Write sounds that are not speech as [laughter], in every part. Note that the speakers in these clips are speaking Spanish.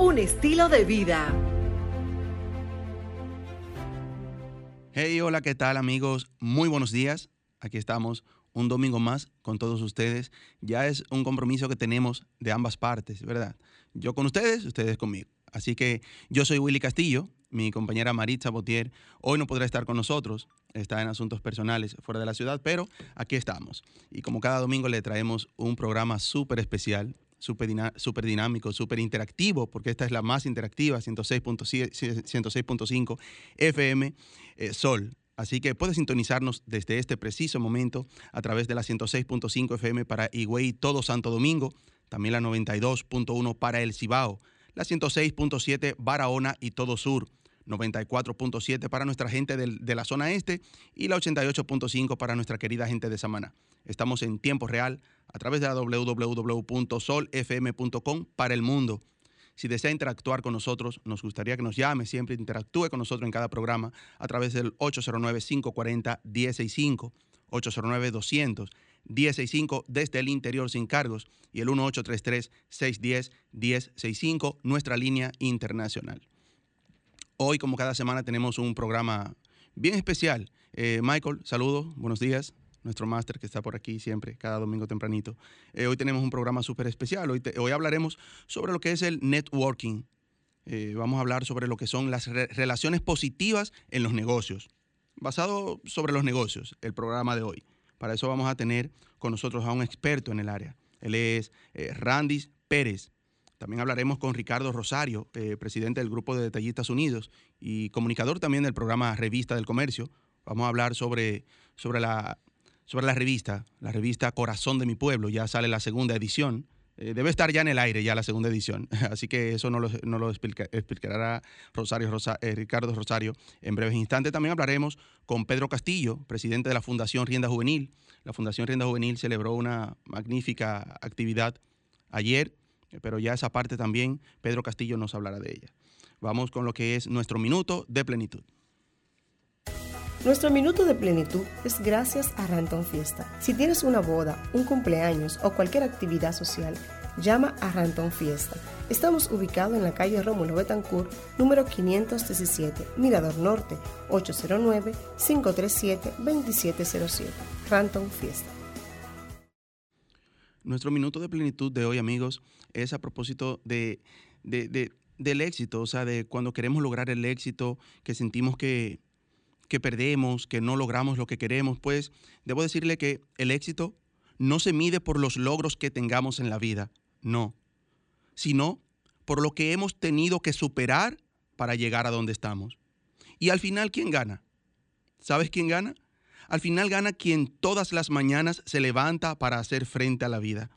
un estilo de vida. Hey, hola, ¿qué tal amigos? Muy buenos días. Aquí estamos un domingo más con todos ustedes. Ya es un compromiso que tenemos de ambas partes, ¿verdad? Yo con ustedes, ustedes conmigo. Así que yo soy Willy Castillo, mi compañera Maritza Botier hoy no podrá estar con nosotros, está en asuntos personales fuera de la ciudad, pero aquí estamos. Y como cada domingo le traemos un programa súper especial, súper dinámico, súper interactivo, porque esta es la más interactiva, 106.5 FM eh, Sol. Así que puede sintonizarnos desde este preciso momento a través de la 106.5 FM para Higüey, todo Santo Domingo, también la 92.1 para El Cibao, la 106.7 Barahona y todo Sur, 94.7 para nuestra gente de la zona este y la 88.5 para nuestra querida gente de Samaná. Estamos en tiempo real a través de la www.solfm.com para el mundo. Si desea interactuar con nosotros, nos gustaría que nos llame, siempre interactúe con nosotros en cada programa a través del 809-540-165, 809-200. 165 desde el interior sin cargos y el 1833-610-1065, nuestra línea internacional. Hoy, como cada semana, tenemos un programa bien especial. Eh, Michael, saludos, buenos días. Nuestro máster que está por aquí siempre, cada domingo tempranito. Eh, hoy tenemos un programa súper especial. Hoy, hablaremos sobre lo que es el networking. Eh, vamos a hablar sobre lo que son las relaciones positivas en los negocios. Basado sobre los negocios, el programa de hoy. Para eso vamos a tener con nosotros a un experto en el área. Él es Randis Pérez. También hablaremos con Ricardo Rosario, eh, presidente del Grupo de Detallistas Unidos y comunicador también del programa Revista del Comercio. Vamos a hablar sobre, sobre, la, sobre la revista, la revista Corazón de mi Pueblo. Ya sale la segunda edición. Eh, debe estar ya en el aire ya la segunda edición. [laughs] Así que eso no lo, explicará Rosario, eh, Ricardo Rosario en breves instantes. También hablaremos con Pedro Castillo, presidente de la Fundación Rienda Juvenil. La Fundación Rienda Juvenil celebró una magnífica actividad ayer pero ya esa parte también Pedro Castillo nos hablará de ella. Vamos con lo que es nuestro minuto de plenitud. Nuestro minuto de plenitud es gracias a Ranton Fiesta. Si tienes una boda, un cumpleaños o cualquier actividad social, llama a Ranton Fiesta. Estamos ubicados en la calle Rómulo Betancourt, número 517, Mirador Norte, 809-537-2707. Ranton Fiesta. Nuestro minuto de plenitud de hoy, amigos, es a propósito de, del éxito, o sea, de cuando queremos lograr el éxito, que sentimos que, que perdemos, que no logramos lo que queremos, pues debo decirle que el éxito no se mide por los logros que tengamos en la vida, no, sino por lo que hemos tenido que superar para llegar a donde estamos. Y al final, ¿quién gana? ¿Sabes quién gana? Al final gana quien todas las mañanas se levanta para hacer frente a la vida,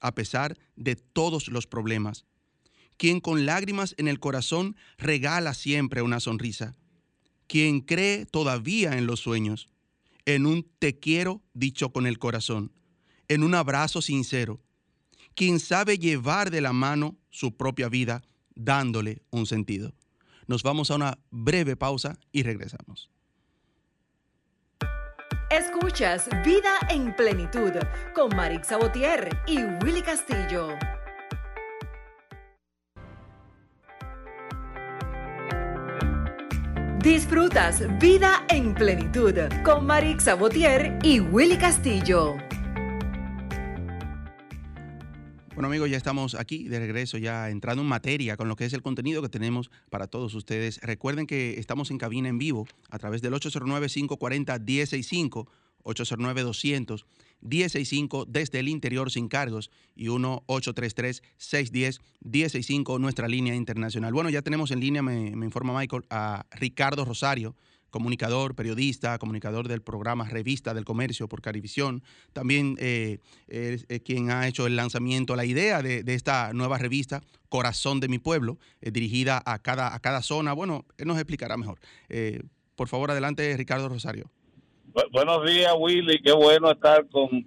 a pesar de todos los problemas. Quien con lágrimas en el corazón regala siempre una sonrisa. Quien cree todavía en los sueños, en un te quiero dicho con el corazón, en un abrazo sincero. Quien sabe llevar de la mano su propia vida dándole un sentido. Nos vamos a una breve pausa y regresamos. Escuchas Vida en Plenitud con Marix Sabotier y Willy Castillo. Disfrutas Vida en Plenitud con Marix Sabotier y Willy Castillo. Bueno amigos, ya estamos aquí de regreso, ya entrando en materia con lo que es el contenido que tenemos para todos ustedes. Recuerden que estamos en cabina en vivo a través del 809-540-165, 809-200-165 desde el interior sin cargos y 1-833-610-165 nuestra línea internacional. Bueno, ya tenemos en línea, me, informa Michael, a Ricardo Rosario, comunicador, periodista, comunicador del programa Revista del Comercio por Carivisión. También eh, es quien ha hecho el lanzamiento, la idea de, esta nueva revista, Corazón de mi Pueblo, dirigida a cada, a cada zona. Bueno, él nos explicará mejor. por favor, adelante, Ricardo Rosario. Buenos días, Willy. Qué bueno estar con,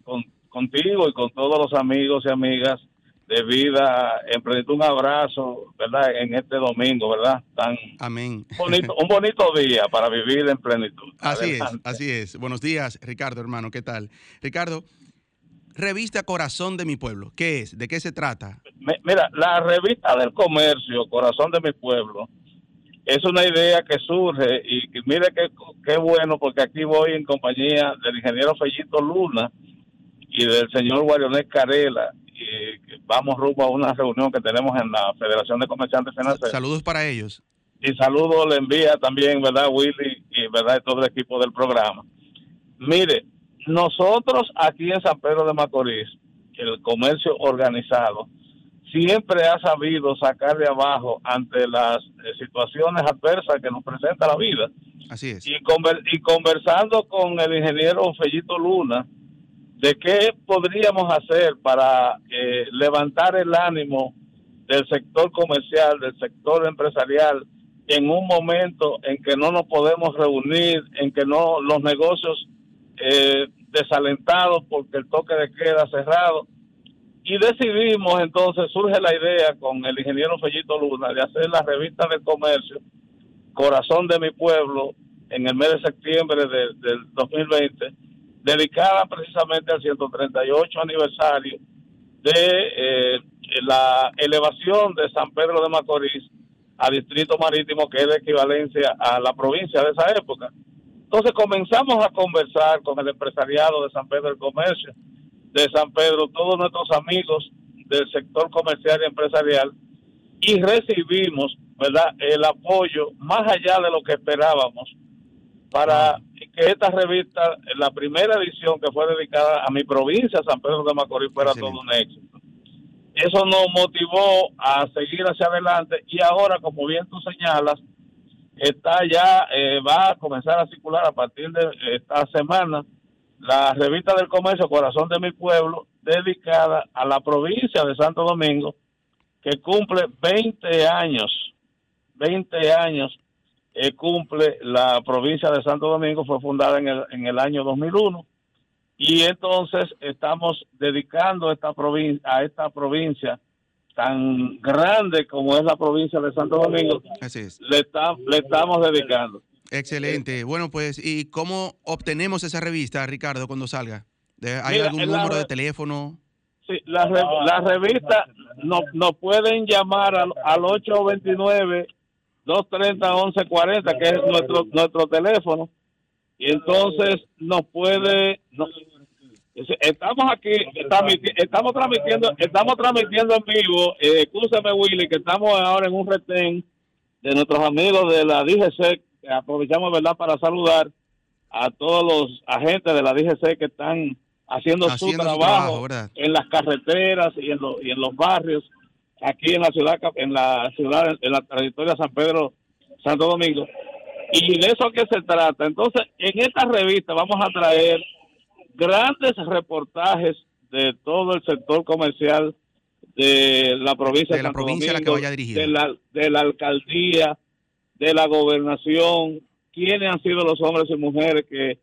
contigo y con todos los amigos y amigas de vida en Un abrazo, ¿verdad? En este domingo, ¿verdad? Tan Amén. Bonito, [laughs] un bonito día para vivir en plenitud. Así es, así es. Buenos días, Ricardo, hermano. ¿Qué tal? Ricardo, revista Corazón de mi Pueblo. ¿Qué es? ¿De qué se trata? Mira, la revista del comercio, Corazón de mi Pueblo, es una idea que surge y mire qué, qué bueno porque aquí voy en compañía del ingeniero Fellito Luna y del señor Guarionés Carela vamos rumbo a una reunión que tenemos en la Federación de Comerciantes Financieros. Saludos para ellos. Y saludos le envía también, ¿verdad, Willy? Y, ¿verdad?, todo el equipo del programa. Mire, nosotros aquí en San Pedro de Macorís, el comercio organizado, siempre ha sabido sacar de abajo ante las eh, situaciones adversas que nos presenta la vida. Así es. Y, y conversando con el ingeniero Fellito Luna, de qué podríamos hacer para eh, levantar el ánimo del sector comercial, del sector empresarial, en un momento en que no nos podemos reunir, en que no los negocios eh, desalentados porque el toque de queda cerrado. Y decidimos entonces, surge la idea con el ingeniero Fellito Luna de hacer la revista del comercio, Corazón de mi Pueblo, en el mes de septiembre del 2020 dedicada precisamente al 138 aniversario de eh, la elevación de San Pedro de Macorís a distrito marítimo, que es de equivalencia a la provincia de esa época. Entonces comenzamos a conversar con el empresariado de San Pedro del Comercio, de San Pedro, todos nuestros amigos del sector comercial y empresarial, y recibimos, ¿verdad?, el apoyo más allá de lo que esperábamos para que esta revista, la primera edición que fue dedicada a mi provincia, San Pedro de Macorís, fuera todo un éxito. Eso nos motivó a seguir hacia adelante y ahora, como bien tú señalas, está ya, eh, va a comenzar a circular a partir de esta semana la revista del comercio Corazón de mi Pueblo, dedicada a la provincia de Santo Domingo, que cumple 20 años, 20 años eh, cumple la provincia de Santo Domingo, fue fundada en el, en el año 2001 y entonces estamos dedicando esta provincia, a esta provincia tan grande como es la provincia de Santo Domingo, Le, le estamos dedicando. Excelente. Bueno, pues, ¿y cómo obtenemos esa revista, Ricardo, cuando salga? ¿Hay algún número de teléfono? Sí, la, la revista nos, nos pueden llamar al, al 829 230-1140, que es nuestro nuestro teléfono. Y entonces nos puede... estamos aquí, estamos transmitiendo estamos transmitiendo en vivo. Eh, Willy, que estamos ahora en un retén de nuestros amigos de la DGC. Aprovechamos, ¿verdad?, para saludar a todos los agentes de la DGC que están haciendo, su trabajo, en las carreteras y en, y en los barrios aquí en la ciudad, en la ciudad, en la trayectoria San Pedro, Santo Domingo. Y de eso que se trata. Entonces, en esta revista vamos a traer grandes reportajes de todo el sector comercial de la provincia de, la provincia la que vaya De la, de la alcaldía, de la gobernación, quiénes han sido los hombres y mujeres que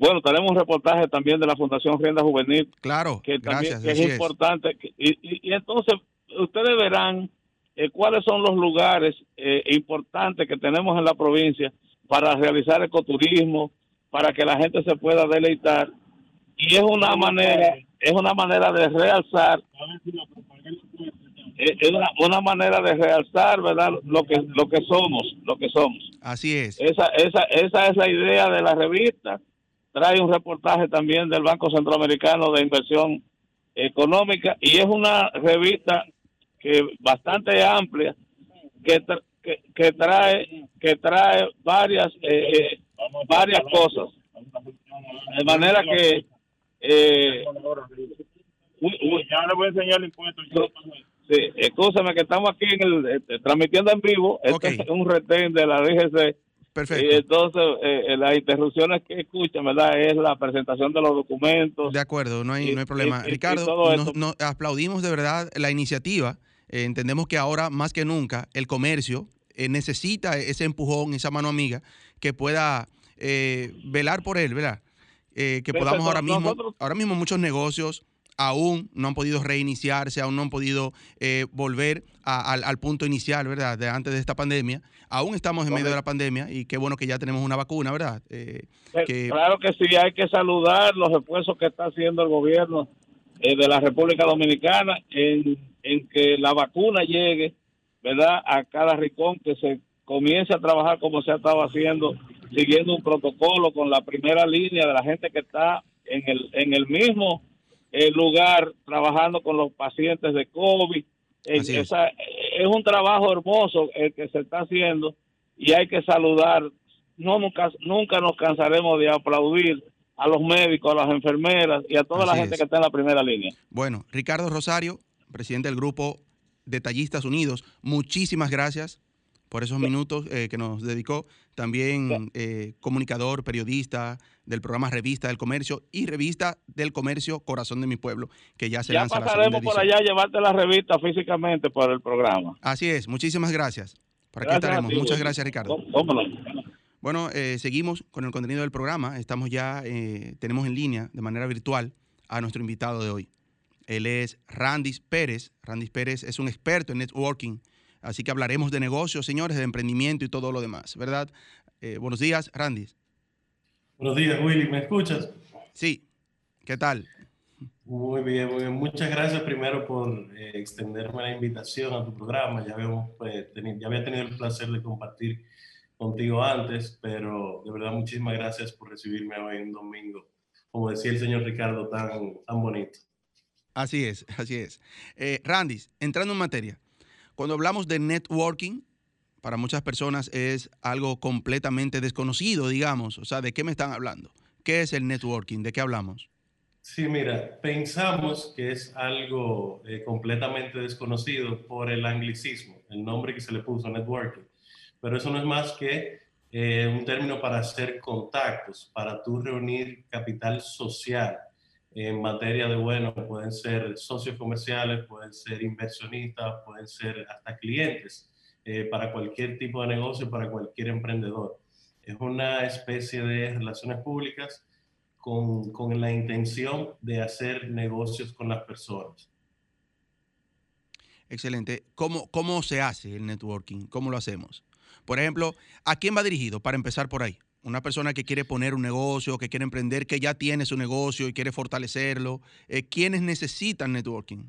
bueno, tenemos un reportaje también de la Fundación Rienda Juvenil. Claro, que también es importante. y, y, entonces ustedes verán eh, cuáles son los lugares eh, importantes que tenemos en la provincia para realizar ecoturismo, para que la gente se pueda deleitar y es una manera es una manera de realzar es una, manera de realzar verdad lo que lo que somos lo que somos. Así es. Esa esa esa es la idea de la revista. Trae un reportaje también del Banco Centroamericano de Inversión Económica y es una revista bastante amplia que, que, trae que trae varias eh, eh, varias cosas. De manera que eh, ya le voy a enseñar el impuesto sí, escúchame que estamos aquí en el, este, transmitiendo en vivo este es un retén de la DGC Perfecto. Y entonces eh, eh, las interrupciones que escuchan, ¿verdad? Es la presentación de los documentos. De acuerdo, no hay, no hay problema. Ricardo, nos, aplaudimos de verdad la iniciativa. Eh, entendemos que ahora más que nunca el comercio necesita ese empujón, esa mano amiga que pueda velar por él, ¿verdad? que podamos ahora mismo, ahora mismo muchos negocios aún no han podido reiniciarse, aún no han podido eh, volver al, punto inicial, ¿verdad? De antes de esta pandemia. Aún estamos en medio de la pandemia y qué bueno que ya tenemos una vacuna, ¿verdad? Eh, claro que sí, hay que saludar los esfuerzos que está haciendo el gobierno eh, de la República Dominicana en, en que la vacuna llegue, ¿verdad? A cada rincón, que se comience a trabajar como se ha estado haciendo, siguiendo un protocolo con la primera línea de la gente que está en el, en el mismo el lugar trabajando con los pacientes de COVID. Es. es. un trabajo hermoso el que se está haciendo y hay que saludar. No nunca, nunca nos cansaremos de aplaudir a los médicos, a las enfermeras y a toda la gente que está en la primera línea. Bueno, Ricardo Rosario, presidente del grupo Detallistas Unidos, muchísimas gracias por esos minutos eh, que nos dedicó. También eh, comunicador, periodista del programa Revista del Comercio y Revista del Comercio Corazón de mi Pueblo, que ya se ya lanza pasaremos por allá a llevarte la revista físicamente por el programa. Así es, muchísimas gracias. Por aquí estaremos. Muchas gracias, Ricardo. Bueno, eh, seguimos con el contenido del programa. Estamos ya, tenemos en línea de manera virtual a nuestro invitado de hoy. Él es Randis Pérez. Randis Pérez es un experto en networking Así que hablaremos de negocios, señores, de emprendimiento y todo lo demás, ¿verdad? Eh, buenos días, Randy. Buenos días, Willy. ¿Me escuchas? Sí. ¿Qué tal? Muy bien, muy bien. Muchas gracias primero por eh, extenderme la invitación a tu programa. Ya, habíamos, pues, ya había tenido el placer de compartir contigo antes, pero de verdad muchísimas gracias por recibirme hoy en domingo. Como decía el señor Ricardo, tan, tan bonito. Así es, así es. Eh, Randy, entrando en materia, cuando hablamos de networking, para muchas personas es algo completamente desconocido, digamos. O sea, ¿de qué me están hablando? ¿Qué es el networking? ¿De qué hablamos? Sí, mira, pensamos que es algo eh, completamente desconocido por el anglicismo, el nombre que se le puso networking. Pero eso no es más que eh, un término para hacer contactos, para tú reunir capital social, en materia de, bueno, pueden ser socios comerciales, pueden ser inversionistas, pueden ser hasta clientes eh, para cualquier tipo de negocio, para cualquier emprendedor. Es una especie de relaciones públicas con, con la intención de hacer negocios con las personas. Excelente. ¿Cómo, ¿Cómo se hace el networking? ¿Cómo lo hacemos? Por ejemplo, ¿a quién va dirigido? Para empezar por ahí una persona que quiere poner un negocio, que quiere emprender, que ya tiene su negocio y quiere fortalecerlo, eh, ¿quiénes necesitan networking?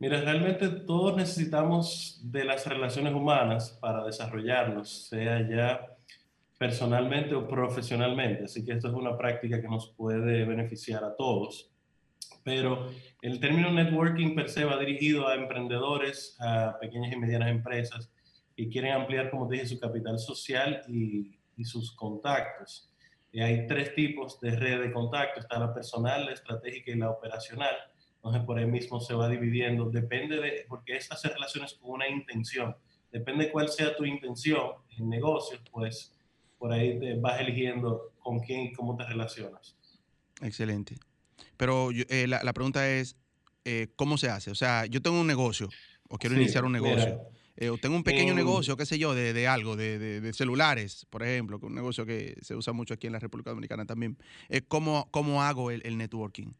Mira, realmente todos necesitamos de las relaciones humanas para desarrollarnos, sea ya personalmente o profesionalmente. Así que esto es una práctica que nos puede beneficiar a todos. Pero el término networking per se va dirigido a emprendedores, a pequeñas y medianas empresas que quieren ampliar, como te dije, su capital social y y sus contactos. Y hay tres tipos de red de contacto, está la personal, la estratégica y la operacional. Entonces por ahí mismo se va dividiendo, depende de, porque es hacer relaciones con una intención. Depende cuál sea tu intención en negocios, pues por ahí te vas eligiendo con quién y cómo te relacionas. Excelente. Pero eh, la, pregunta es, eh, ¿cómo se hace? O sea, yo tengo un negocio o quiero iniciar un negocio. Eh, tengo un pequeño negocio, qué sé yo, de, de algo, de, de, celulares, por ejemplo, que un negocio que se usa mucho aquí en la República Dominicana también. ¿cómo, ¿cómo, hago el, el, networking?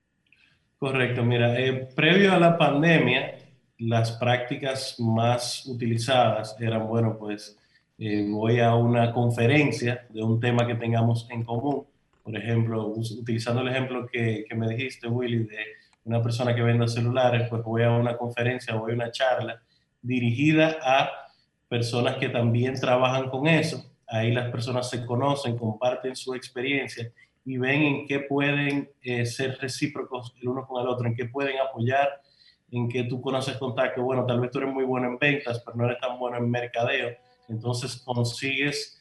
Correcto, mira, eh, previo a la pandemia, las prácticas más utilizadas eran, bueno, pues voy a una conferencia de un tema que tengamos en común. Por ejemplo, utilizando el ejemplo que, que me dijiste, Willy, de una persona que vende celulares, pues voy a una conferencia, voy a una charla dirigida a personas que también trabajan con eso. Ahí las personas se conocen, comparten su experiencia y ven en qué pueden eh, ser recíprocos el uno con el otro, en qué pueden apoyar, en qué tú conoces contacto. Bueno, tal vez tú eres muy bueno en ventas, pero no eres tan bueno en mercadeo. Entonces consigues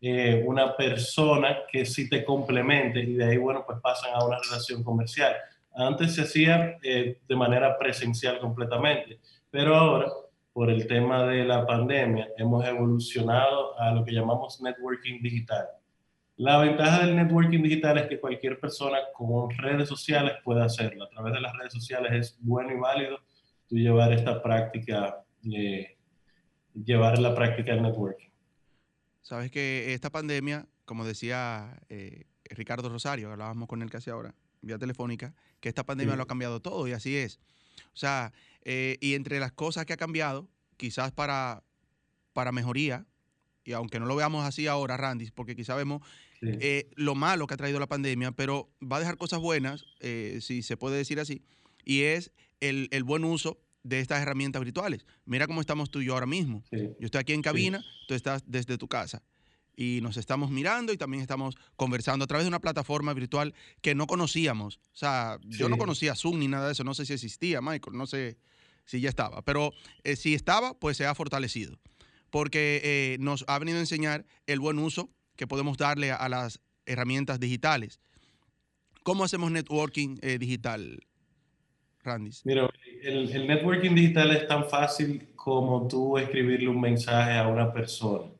eh, una persona que sí te complemente y de ahí, bueno, pues pasan a una relación comercial. Antes se hacía eh, de manera presencial completamente, pero ahora por el tema de la pandemia, hemos evolucionado a lo que llamamos networking digital. La ventaja del networking digital es que cualquier persona con redes sociales puede hacerlo. A través de las redes sociales es bueno y válido tú llevar esta práctica, eh, llevar la práctica del networking. Sabes que esta pandemia, como decía eh, Ricardo Rosario, hablábamos con él casi ahora, vía telefónica, que esta pandemia lo ha cambiado todo y así es. O sea, eh, y entre las cosas que ha cambiado, quizás para, para mejoría, y aunque no lo veamos así ahora, Randy, porque quizás vemos eh, lo malo que ha traído la pandemia, pero va a dejar cosas buenas, eh, si se puede decir así, y es el, buen uso de estas herramientas virtuales. Mira cómo estamos tú y yo ahora mismo. Yo estoy aquí en cabina, tú estás desde tu casa y nos estamos mirando y también estamos conversando a través de una plataforma virtual que no conocíamos. O sea, yo no conocía Zoom ni nada de eso, no sé si existía, Michael, no sé si ya estaba, pero eh, si estaba, pues se ha fortalecido, porque eh, nos ha venido a enseñar el buen uso que podemos darle a, las herramientas digitales. ¿Cómo hacemos networking eh, digital, Randy? Mira, el, el networking digital es tan fácil como tú escribirle un mensaje a una persona.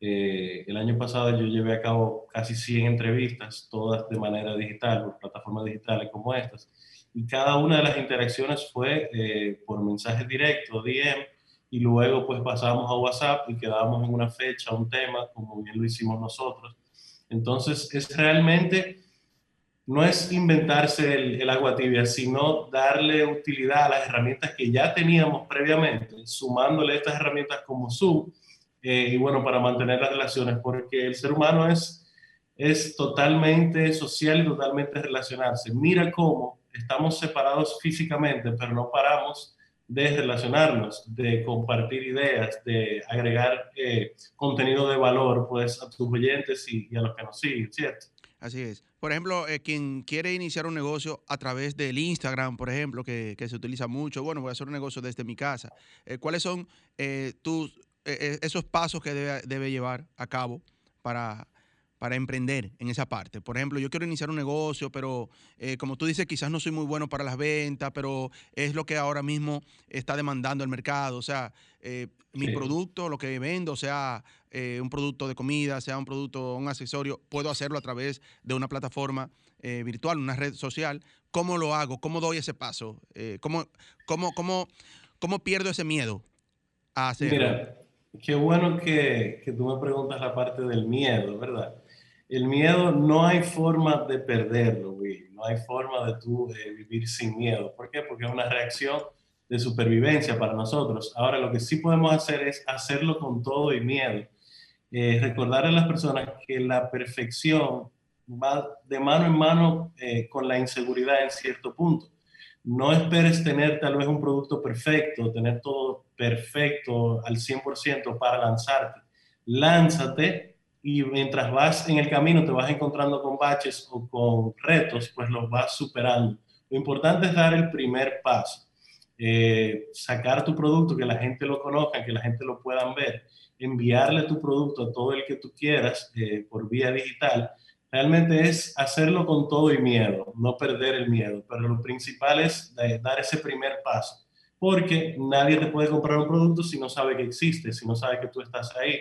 Eh, el año pasado yo llevé a cabo casi 100 entrevistas, todas de manera digital, por plataformas digitales como estas, y cada una de las interacciones fue eh, por mensaje directo, DM, y luego pues pasábamos a WhatsApp y quedábamos en una fecha, un tema, como bien lo hicimos nosotros. Entonces es realmente, no es inventarse el, agua tibia, sino darle utilidad a las herramientas que ya teníamos previamente, sumándole estas herramientas como Zoom, eh, y bueno, para mantener las relaciones, porque el ser humano es, es totalmente social y totalmente relacionarse. Mira cómo estamos separados físicamente, pero no paramos de relacionarnos, de compartir ideas, de agregar eh, contenido de valor pues, a tus oyentes y, a los que nos siguen, ¿cierto? Así es. Por ejemplo, eh, quien quiere iniciar un negocio a través del Instagram, por ejemplo, que, que, se utiliza mucho, bueno, voy a hacer un negocio desde mi casa. ¿Cuáles son tus esos pasos que debe, llevar a cabo para, para emprender en esa parte. Por ejemplo, yo quiero iniciar un negocio, pero eh, como tú dices, quizás no soy muy bueno para las ventas, pero es lo que ahora mismo está demandando el mercado. O sea, eh, mi producto, lo que vendo, sea eh, un producto de comida, sea un producto, un accesorio, puedo hacerlo a través de una plataforma virtual, una red social. ¿Cómo lo hago? ¿Cómo doy ese paso? ¿cómo, cómo, cómo, ¿Cómo pierdo ese miedo a hacerlo? Qué bueno que, que, tú me preguntas la parte del miedo, ¿verdad? El miedo no hay forma de perderlo. No hay forma de tú vivir sin miedo. ¿Por qué? Porque es una reacción de supervivencia para nosotros. Ahora, lo que sí podemos hacer es hacerlo con todo y miedo. Eh, recordar a las personas que la perfección va de mano en mano eh, con la inseguridad en cierto punto no esperes tener tal vez un producto perfecto, tener todo perfecto al 100% para lanzarte. Lánzate y mientras vas en el camino te vas encontrando con baches o con retos, pues los vas superando. Lo importante es dar el primer paso, eh, sacar tu producto, que la gente lo conozca, que la gente lo puedan ver, enviarle tu producto a todo el que tú quieras eh, por vía digital realmente es hacerlo con todo y miedo, no perder el miedo, pero lo principal es dar ese primer paso, porque nadie te puede comprar un producto si no sabe que existe, si no sabe que tú estás ahí.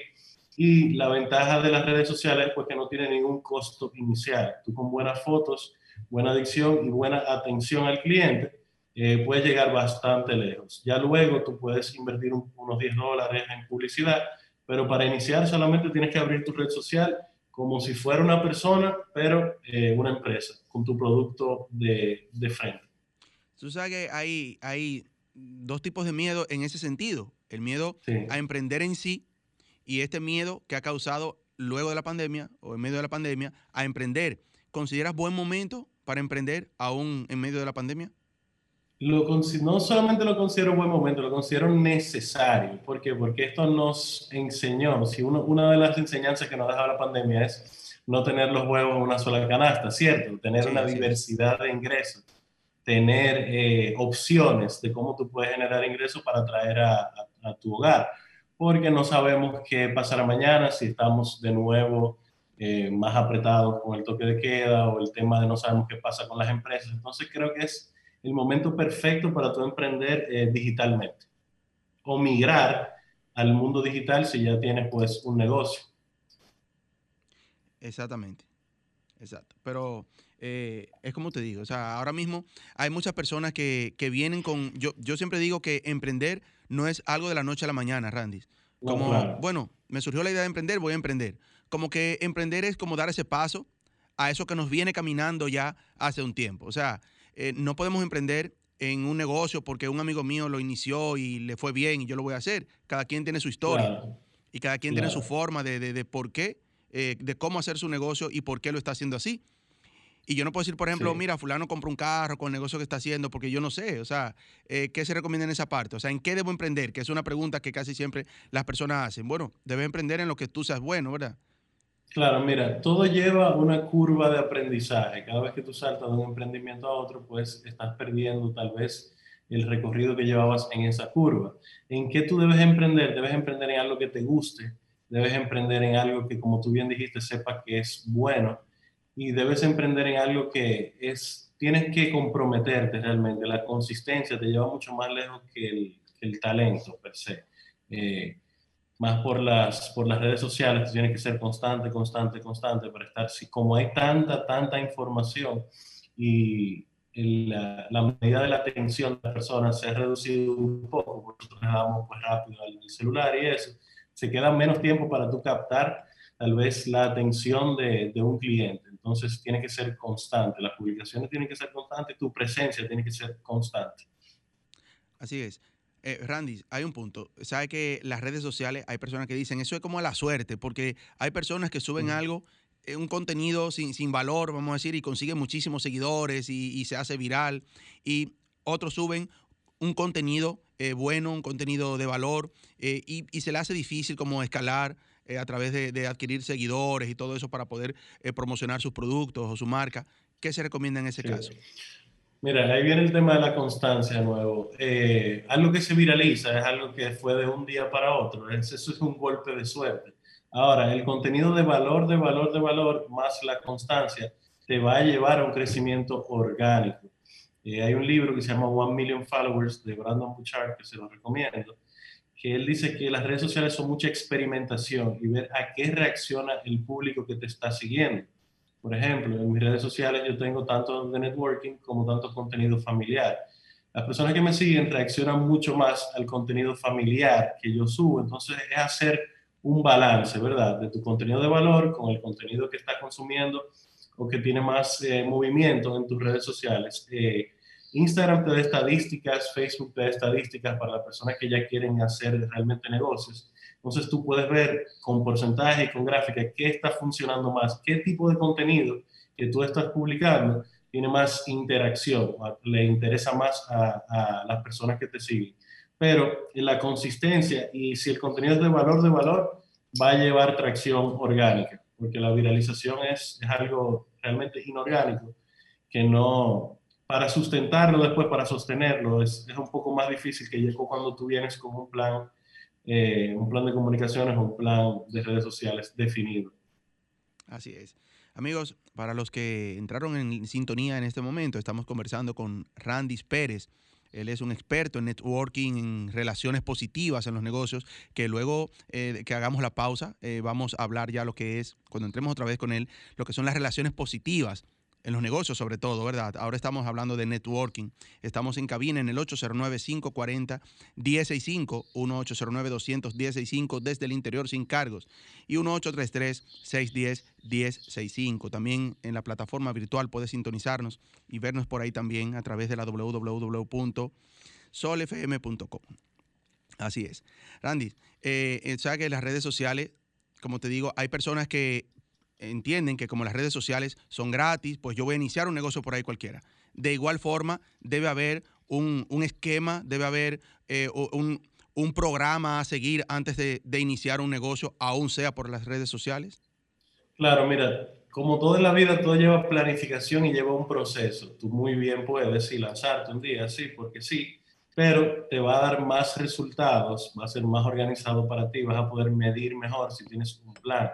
Y la ventaja de las redes sociales es pues, que no tiene ningún costo inicial. Tú con buenas fotos, buena adicción y buena atención al cliente, eh, puedes llegar bastante lejos. Ya luego tú puedes invertir unos 10 dólares en publicidad, pero para iniciar solamente tienes que abrir tu red social como si fuera una persona, pero eh, una empresa, con tu producto de, de frente. Tú sabes que hay, hay dos tipos de miedo en ese sentido. El miedo a emprender en sí y este miedo que ha causado luego de la pandemia o en medio de la pandemia a emprender. ¿Consideras buen momento para emprender aún en medio de la pandemia? no solamente lo considero buen momento, lo considero necesario. ¿Por qué? Porque esto nos enseñó, si uno, una de las enseñanzas que nos dejado la pandemia es no tener los huevos en una sola canasta, ¿cierto? Tener una diversidad de ingresos, tener eh, opciones de cómo tú puedes generar ingresos para traer a, tu hogar, porque no sabemos qué pasará mañana si estamos de nuevo eh, más apretados con el toque de queda o el tema de no sabemos qué pasa con las empresas. Entonces creo que es el momento perfecto para tú emprender eh, digitalmente. o migrar al mundo digital si ya tienes pues un negocio. Exactamente, exacto. Pero eh, es como te digo, o sea, ahora mismo hay muchas personas que, que vienen con, yo, yo siempre digo que emprender no es algo de la noche a la mañana, Randy. Como, bueno, me surgió la idea de emprender, voy a emprender. Como que emprender es como dar ese paso a eso que nos viene caminando ya hace un tiempo. O sea, eh, no podemos emprender en un negocio porque un amigo mío lo inició y le fue bien y yo lo voy a hacer. Cada quien tiene su historia y cada quien tiene su forma de, de, de por qué, eh, de cómo hacer su negocio y por qué lo está haciendo así. Y yo no puedo decir, por ejemplo, mira, fulano compró un carro con el negocio que está haciendo, porque yo no sé, o sea, eh, ¿qué se recomienda en esa parte? O sea, ¿en qué debo emprender? Que es una pregunta que casi siempre las personas hacen. Bueno, debes emprender en lo que tú seas bueno, ¿verdad? Claro, mira, todo lleva una curva de aprendizaje. Cada vez que tú saltas de un emprendimiento a otro, pues estás perdiendo tal vez el recorrido que llevabas en esa curva. ¿En qué tú debes emprender? Debes emprender en algo que te guste, debes emprender en algo que, como tú bien dijiste, sepa que es bueno y debes emprender en algo que es, tienes que comprometerte realmente. La consistencia te lleva mucho más lejos que el, talento per se. Eh, más por las, por las redes sociales, tienes que ser constante, constante, constante para estar, si, como hay tanta, tanta información y la, medida de la atención de las personas se ha reducido un poco, porque nosotros damos pues, rápido al celular y eso, se queda menos tiempo para tú captar tal vez la atención de un cliente. Entonces tiene que ser constante, las publicaciones tienen que ser constantes, tu presencia tiene que ser constante. Así es. Eh, Randy, hay un punto. Sabe que las redes sociales hay personas que dicen eso es como a la suerte, porque hay personas que suben algo, eh, un contenido sin, sin, valor, vamos a decir, y consiguen muchísimos seguidores y, y se hace viral. Y otros suben un contenido eh, bueno, un contenido de valor, eh, y, y, se le hace difícil como escalar eh, a través de, de, adquirir seguidores y todo eso para poder eh, promocionar sus productos o su marca. ¿Qué se recomienda en ese sí. caso? Mira, ahí viene el tema de la constancia nuevo. Eh, algo que se viraliza es algo que fue de un día para otro. Es, eso es un golpe de suerte. Ahora, el contenido de valor, de valor, de valor, más la constancia, te va a llevar a un crecimiento orgánico. Eh, hay un libro que se llama One Million Followers de Brandon Bouchard, que se lo recomiendo, que él dice que las redes sociales son mucha experimentación y ver a qué reacciona el público que te está siguiendo. Por ejemplo, en mis redes sociales yo tengo tanto de networking como tanto contenido familiar. Las personas que me siguen reaccionan mucho más al contenido familiar que yo subo, entonces es hacer un balance, ¿verdad? De tu contenido de valor con el contenido que estás consumiendo o que tiene más eh, movimiento en tus redes sociales. Eh, Instagram te da estadísticas, Facebook te da estadísticas para las personas que ya quieren hacer realmente negocios. Entonces tú puedes ver con porcentaje y con gráfica qué está funcionando más, qué tipo de contenido que tú estás publicando tiene más interacción, le interesa más a, a las personas que te siguen. Pero la consistencia y si el contenido es de valor, de valor, va a llevar tracción orgánica, porque la viralización es, es algo realmente inorgánico que no, para sustentarlo después, para sostenerlo, es, es un poco más difícil que cuando tú vienes con un plan, eh, un plan de comunicaciones o un plan de redes sociales definido. Así es. Amigos, para los que entraron en sintonía en este momento, estamos conversando con Randis Pérez. Él es un experto en networking, en relaciones positivas en los negocios, que luego eh, que hagamos la pausa, eh, vamos a hablar ya lo que es, cuando entremos otra vez con él, lo que son las relaciones positivas en los negocios sobre todo, ¿verdad? Ahora estamos hablando de networking. Estamos en cabina en el 809-540-165, 1809-200-165 desde el interior sin cargos y 1833-610-1065. También en la plataforma virtual puedes sintonizarnos y vernos por ahí también a través de la www.solfm.com. Así es. Randy, eh, sabes que las redes sociales, como te digo, hay personas que entienden que como las redes sociales son gratis, pues yo voy a iniciar un negocio por ahí cualquiera. De igual forma, debe haber un, un esquema, debe haber eh, un, un, programa a seguir antes de, de, iniciar un negocio, aún sea por las redes sociales. Claro, mira, como todo en la vida, todo lleva planificación y lleva un proceso. Tú muy bien puedes sí, lanzarte un día, sí, porque sí, pero te va a dar más resultados, va a ser más organizado para ti, vas a poder medir mejor si tienes un plan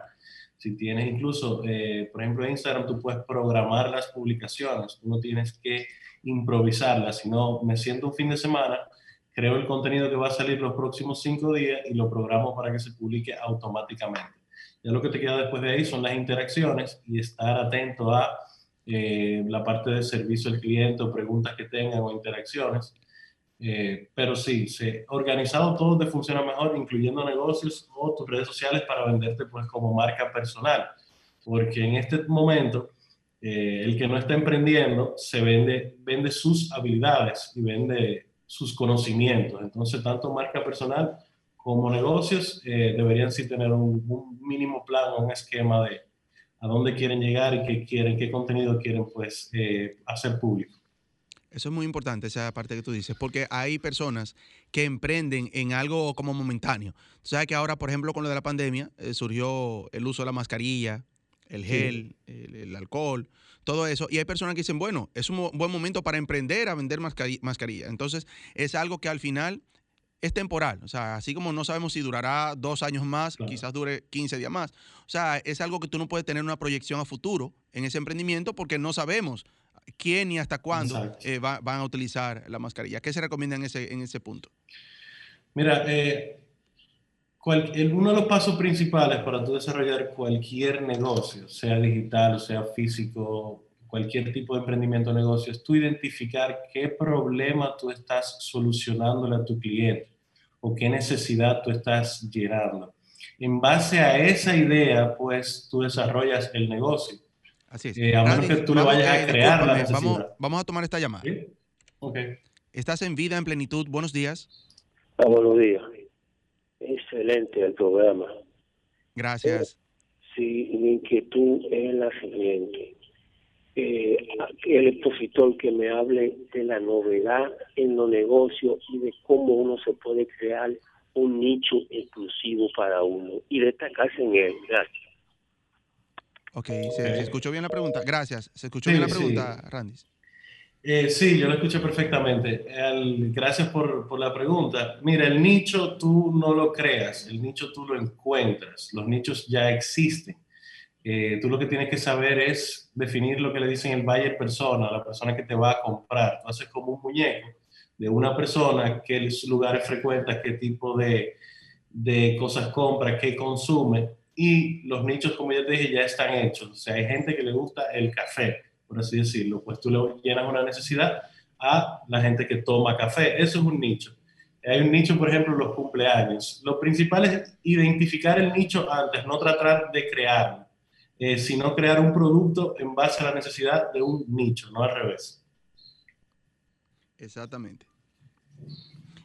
si tienes incluso, eh, por ejemplo, Instagram, tú puedes programar las publicaciones, no tienes que improvisarlas, sino me siento un fin de semana creo el contenido que va a salir los próximos cinco días y lo programo para que se publique automáticamente. Ya lo que te queda después de ahí son las interacciones y estar atento a eh, la parte de servicio al cliente o preguntas que tengan o interacciones. Eh, pero sí, se, organizado todo te funciona mejor, incluyendo negocios o tus redes sociales para venderte pues como marca personal. Porque en este momento, eh, el que no está emprendiendo se vende, vende sus habilidades y vende sus conocimientos. Entonces, tanto marca personal como negocios deberían sí tener un, un mínimo plan, un esquema de, a dónde quieren llegar y qué quieren, qué contenido quieren pues eh, hacer público. Eso es muy importante, esa parte que tú dices, porque hay personas que emprenden en algo como momentáneo. Tú sabes que ahora, por ejemplo, con lo de la pandemia, eh, surgió el uso de la mascarilla, el gel, el, alcohol, todo eso. Y hay personas que dicen, bueno, es un buen momento para emprender a vender mascarilla. Entonces, es algo que al final es temporal. O sea, así como no sabemos si durará dos años más, quizás dure 15 días más. O sea, es algo que tú no puedes tener una proyección a futuro en ese emprendimiento porque no sabemos quién y hasta cuándo eh, van a utilizar la mascarilla. ¿Qué se recomienda en ese, en ese punto? Mira, eh, uno de los pasos principales para tú desarrollar cualquier negocio, sea digital, sea físico, cualquier tipo de emprendimiento o negocio, es tú identificar qué problema tú estás solucionándole a tu cliente o qué necesidad tú estás llenando. En base a esa idea, pues tú desarrollas el negocio. Así es. Eh, a menos que tú le vayas a crear la necesidad. Vamos, vamos, a tomar esta llamada. ¿Sí? Okay. Estás en Vida en Plenitud. Buenos días. Ah, buenos días. Excelente el programa. Gracias. Eh, sí, mi inquietud es la siguiente eh, el expositor que me hable de la novedad en los negocios y de cómo uno se puede crear un nicho exclusivo para uno y destacarse en él. Gracias. Ok, ¿se, escuchó bien la pregunta? Gracias. ¿Se escuchó bien la pregunta, Randy? Eh, sí, yo lo escuché perfectamente. gracias por, por, la pregunta. Mira, el nicho tú no lo creas, el nicho tú lo encuentras. Los nichos ya existen. Eh, tú lo que tienes que saber es definir lo que le dicen el buyer persona, la persona que te va a comprar. Tú haces como un muñeco de una persona, qué lugares frecuenta, qué tipo de, de cosas compra, qué consume. Y los nichos, como ya te dije, ya están hechos. O sea, hay gente que le gusta el café, por así decirlo. Pues tú le llenas una necesidad a la gente que toma café. Eso es un nicho. Hay un nicho, por ejemplo, los cumpleaños. Lo principal es identificar el nicho antes, no tratar de crearlo eh, sino crear un producto en base a la necesidad de un nicho, no al revés. Exactamente.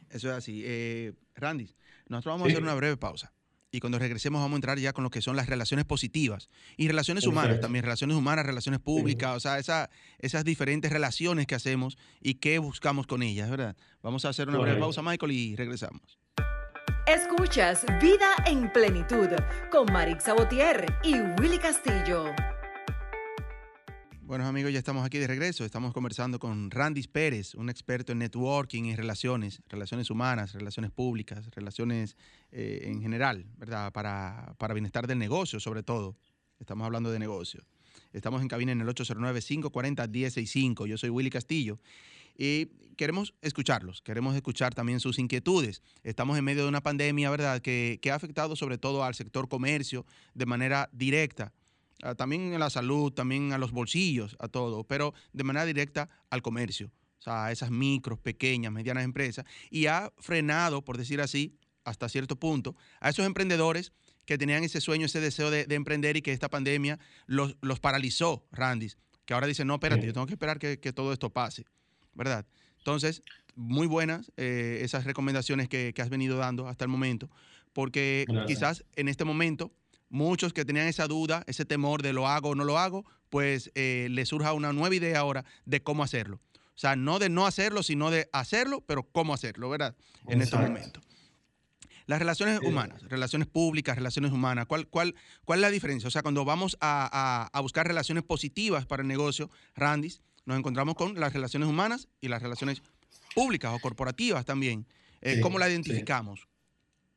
Eso es así. Eh, Randy, nosotros vamos a hacer una breve pausa. Y cuando regresemos vamos a entrar ya con lo que son las relaciones positivas y relaciones humanas, también relaciones humanas, relaciones públicas, o sea, esa, esas diferentes relaciones que hacemos y qué buscamos con ellas, ¿verdad? Vamos a hacer una breve pausa, Michael, y regresamos. Escuchas Vida en Plenitud con Marix Sabotier y Willy Castillo. Bueno amigos, ya estamos aquí de regreso. Estamos conversando con Randy Pérez, un experto en networking y relaciones, relaciones humanas, relaciones públicas, relaciones eh, en general, ¿verdad? Para, para bienestar del negocio, sobre todo. Estamos hablando de negocio. Estamos en cabina en el 809-540-1065. Yo soy Willy Castillo y queremos escucharlos, queremos escuchar también sus inquietudes. Estamos en medio de una pandemia, ¿verdad?, que, ha afectado sobre todo al sector comercio de manera directa, también a la salud, también a los bolsillos, a todo, pero de manera directa al comercio, o sea, a esas micros, pequeñas, medianas empresas, y ha frenado, por decir así, hasta cierto punto, a esos emprendedores que tenían ese sueño, ese deseo de, emprender y que esta pandemia los, los paralizó, Randis, que ahora dicen, no, espérate, yo tengo que esperar que, que todo esto pase. ¿verdad? Entonces, muy buenas eh, esas recomendaciones que, has venido dando hasta el momento, porque quizás en este momento muchos que tenían esa duda, ese temor de lo hago o no lo hago, pues eh, les surja una nueva idea ahora de cómo hacerlo. O sea, no de no hacerlo, sino de hacerlo, pero cómo hacerlo, ¿verdad? En este momento. Las relaciones humanas, relaciones públicas, relaciones humanas, ¿cuál, cuál, ¿cuál es la diferencia? O sea, cuando vamos a, a buscar relaciones positivas para el negocio, Randis, nos encontramos con las relaciones humanas y las relaciones públicas o corporativas también. Eh, ¿Cómo la identificamos?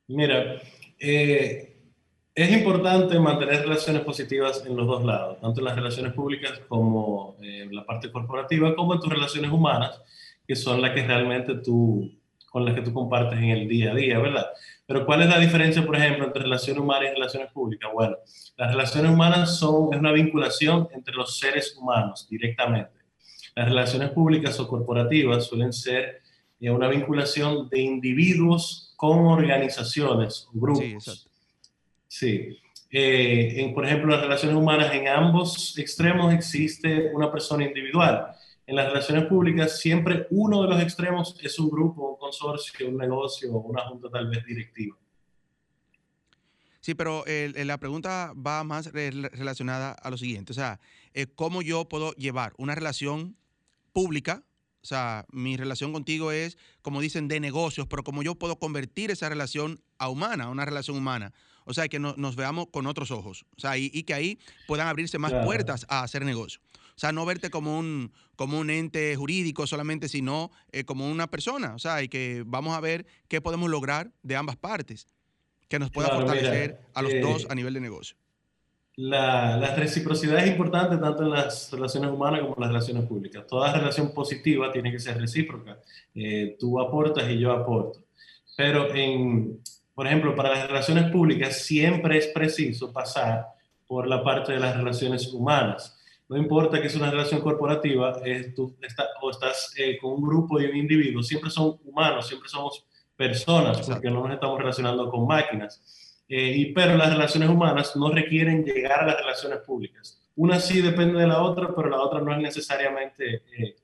Mira, eh, es importante mantener relaciones positivas en los dos lados, tanto en las relaciones públicas como en la parte corporativa, como en tus relaciones humanas, que son las que realmente tú con las que tú compartes en el día a día, ¿verdad? Pero ¿cuál es la diferencia, por ejemplo, entre relaciones humanas y relaciones públicas? Bueno, las relaciones humanas son es una vinculación entre los seres humanos directamente. Las relaciones públicas o corporativas suelen ser eh, una vinculación de individuos con organizaciones, grupos. Sí. Sí. Eh, en, por ejemplo, las relaciones humanas, en ambos extremos existe una persona individual. En las relaciones públicas, siempre uno de los extremos es un grupo, un consorcio, un negocio, una junta tal vez directiva. Sí, pero la pregunta va más relacionada a lo siguiente, o sea, eh, ¿cómo yo puedo llevar una relación pública? O sea, mi relación contigo es, como dicen, de negocios, pero como yo puedo convertir esa relación a humana, a una relación humana. O sea, que nos veamos con otros ojos. O sea, y, que ahí puedan abrirse más puertas a hacer negocio. O sea, no verte como un, como un ente jurídico solamente, sino eh, como una persona. O sea, y que vamos a ver qué podemos lograr de ambas partes, que nos pueda fortalecer a los dos eh, a nivel de negocio. La, la, reciprocidad es importante tanto en las relaciones humanas como en las relaciones públicas. Toda relación positiva tiene que ser recíproca. Eh, tú aportas y yo aporto. Pero en, por ejemplo, para las relaciones públicas siempre es preciso pasar por la parte de las relaciones humanas. No importa que es una relación corporativa tú o estás eh, con un grupo y un individuo, siempre son humanos, siempre somos personas, porque no nos estamos relacionando con máquinas. Eh, y, pero las relaciones humanas no requieren llegar a las relaciones públicas. Una sí depende de la otra, pero la otra no es necesariamente eh,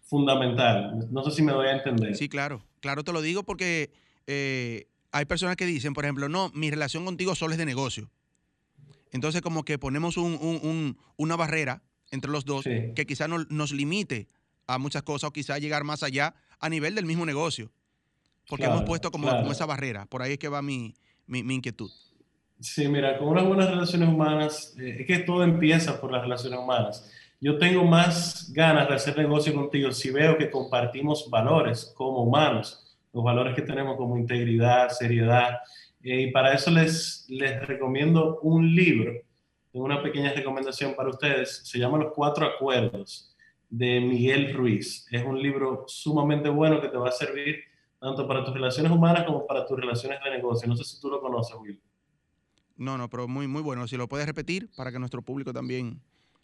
fundamental. No sé si me doy a entender. Sí, claro. Claro, te lo digo porque hay personas que dicen, por ejemplo, no, mi relación contigo solo es de negocio. Entonces, como que ponemos una barrera entre los dos que quizás nos limite a muchas cosas o quizás llegar más allá a nivel del mismo negocio. Porque hemos puesto como, esa barrera. Por ahí es que va mi, inquietud. Sí, mira, con unas buenas relaciones humanas, eh, es que todo empieza por las relaciones humanas. Yo tengo más ganas de hacer negocio contigo si veo que compartimos valores como humanos los valores que tenemos como integridad, seriedad. Eh, y para eso les, les recomiendo un libro, tengo una pequeña recomendación para ustedes, se llama Los Cuatro Acuerdos de Miguel Ruiz. Es un libro sumamente bueno que te va a servir tanto para tus relaciones humanas como para tus relaciones de negocio. No sé si tú lo conoces, Will. No, no, pero muy, muy bueno. Si lo puedes repetir para que nuestro público también,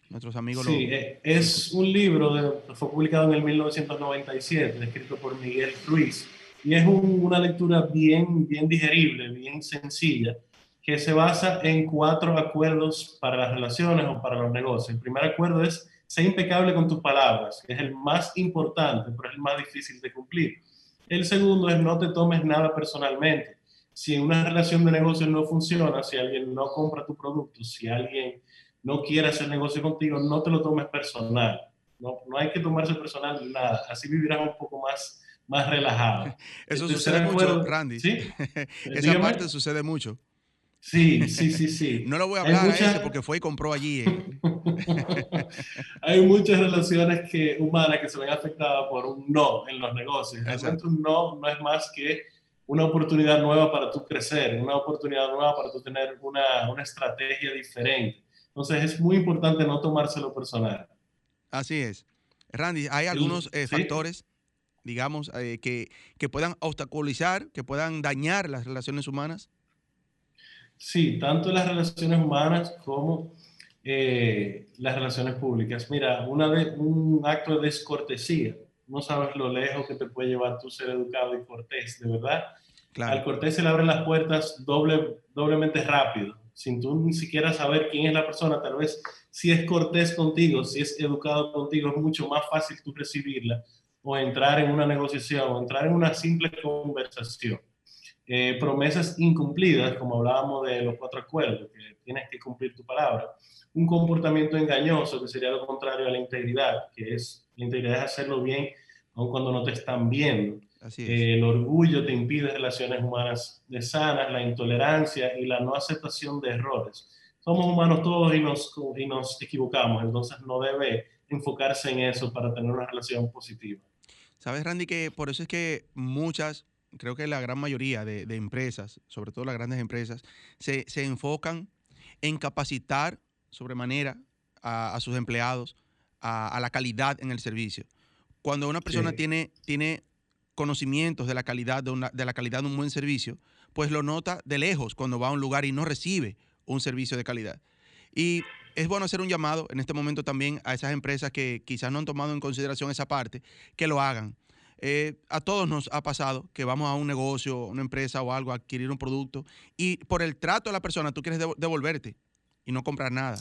nuestros amigos sí, lo... Eh, es un libro, de, fue publicado en el 1997, escrito por Miguel Ruiz y es una lectura bien, bien digerible, bien sencilla, que se basa en cuatro acuerdos para las relaciones o para los negocios. El primer acuerdo es ser impecable con tus palabras, que es el más importante, pero es el más difícil de cumplir. El segundo es no te tomes nada personalmente. Si una relación de negocios no funciona, si alguien no compra tu producto, si alguien no quiere hacer negocio contigo, no te lo tomes personal. No, no hay que tomarse personal nada. Así vivirás un poco más más relajado. [laughs] Eso sucede mucho, Randy. ¿Sí? [laughs] Esa parte sucede mucho. Sí, sí, sí, sí. [laughs] no lo voy a hablar a ese porque fue y compró allí. Eh. Hay muchas relaciones que, humanas que se ven afectadas por un no en los negocios. Realmente un no no es más que una oportunidad nueva para tú crecer, una oportunidad nueva para tú tener una, una estrategia diferente. Entonces es muy importante no tomárselo personal. Así es. Randy, hay algunos eh, factores digamos, eh, que, que, puedan obstaculizar, que puedan dañar las relaciones humanas? Sí, tanto las relaciones humanas como eh, las relaciones públicas. Mira, una de, un acto de descortesía, no sabes lo lejos que te puede llevar tu ser educado y cortés, de verdad. Al cortés se le abren las puertas doble, doblemente rápido, sin tú ni siquiera saber quién es la persona, tal vez si es cortés contigo, si es educado contigo, es mucho más fácil tú recibirla o entrar en una negociación o entrar en una simple conversación. Eh, promesas incumplidas, como hablábamos de los cuatro acuerdos, que tienes que cumplir tu palabra. Un comportamiento engañoso, que sería lo contrario a la integridad, que es la integridad es hacerlo bien aun cuando no te están viendo. Eh, el orgullo te impide relaciones humanas de sanas, la intolerancia y la no aceptación de errores. Somos humanos todos y nos, y nos equivocamos, entonces no debe enfocarse en eso para tener una relación positiva. Sabes, Randy, que por eso es que muchas, creo que la gran mayoría de, empresas, sobre todo las grandes empresas, se, enfocan en capacitar sobremanera a, a sus empleados a, la calidad en el servicio. Cuando una persona tiene, tiene conocimientos de la calidad de, de la calidad de un buen servicio, pues lo nota de lejos cuando va a un lugar y no recibe un servicio de calidad. Y es bueno hacer un llamado en este momento también a esas empresas que quizás no han tomado en consideración esa parte, que lo hagan. Eh, a todos nos ha pasado que vamos a un negocio, una empresa o algo a adquirir un producto y por el trato de la persona tú quieres devolverte y no comprar nada.